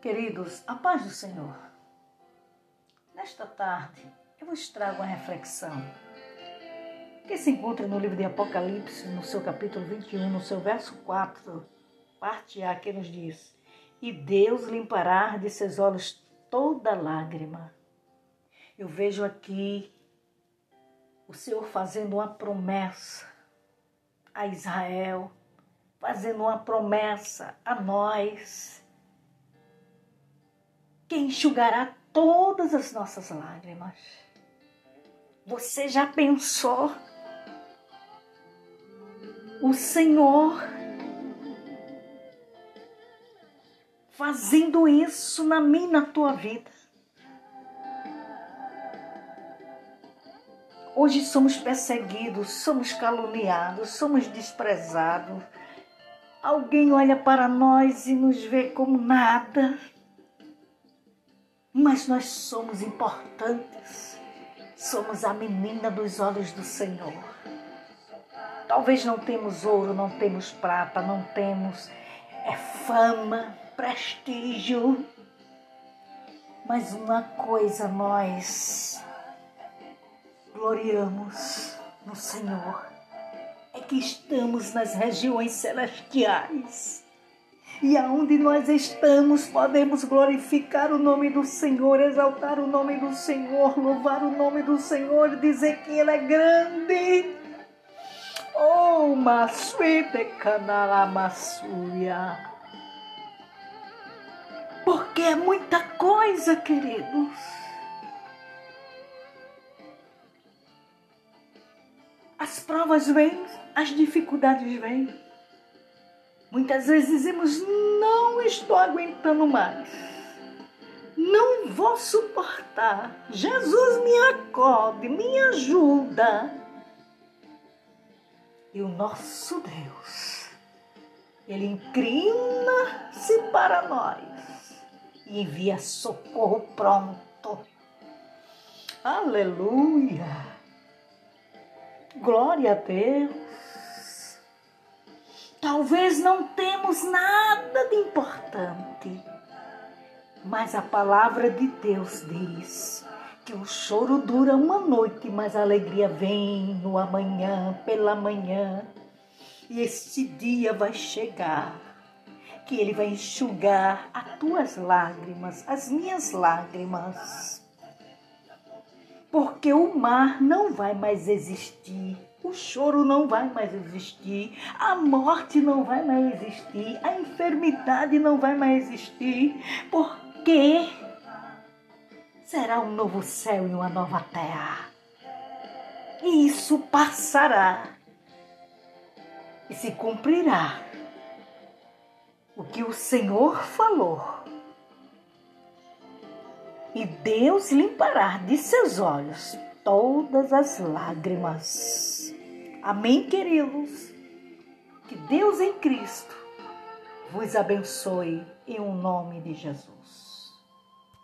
Queridos, a paz do Senhor. Nesta tarde, eu vos trago uma reflexão que se encontra no livro de Apocalipse, no seu capítulo 21, no seu verso 4, parte A, que nos diz: E Deus limpará de seus olhos toda lágrima. Eu vejo aqui o Senhor fazendo uma promessa a Israel, fazendo uma promessa a nós, que enxugará todas as nossas lágrimas. Você já pensou? O Senhor fazendo isso na minha na tua vida. Hoje somos perseguidos, somos caluniados, somos desprezados. Alguém olha para nós e nos vê como nada. Mas nós somos importantes. Somos a menina dos olhos do Senhor. Talvez não temos ouro, não temos prata, não temos é fama, prestígio. Mas uma coisa nós gloriamos no Senhor é que estamos nas regiões celestiais. E aonde nós estamos, podemos glorificar o nome do Senhor, exaltar o nome do Senhor, louvar o nome do Senhor, dizer que Ele é grande. Oh, Masuite Canalamassuia. Porque é muita coisa, queridos. As provas vêm, as dificuldades vêm. Muitas vezes dizemos: não estou aguentando mais, não vou suportar. Jesus me acode, me ajuda. E o nosso Deus, Ele inclina-se para nós e envia socorro pronto. Aleluia! Glória a Deus. Talvez não temos nada de importante, mas a palavra de Deus diz que o choro dura uma noite, mas a alegria vem no amanhã, pela manhã. E esse dia vai chegar, que ele vai enxugar as tuas lágrimas, as minhas lágrimas porque o mar não vai mais existir, o choro não vai mais existir, a morte não vai mais existir, a enfermidade não vai mais existir, porque será um novo céu e uma nova terra. E isso passará. E se cumprirá. O que o Senhor falou. E Deus limpará de seus olhos todas as lágrimas. Amém, queridos? Que Deus em Cristo vos abençoe em um nome de Jesus.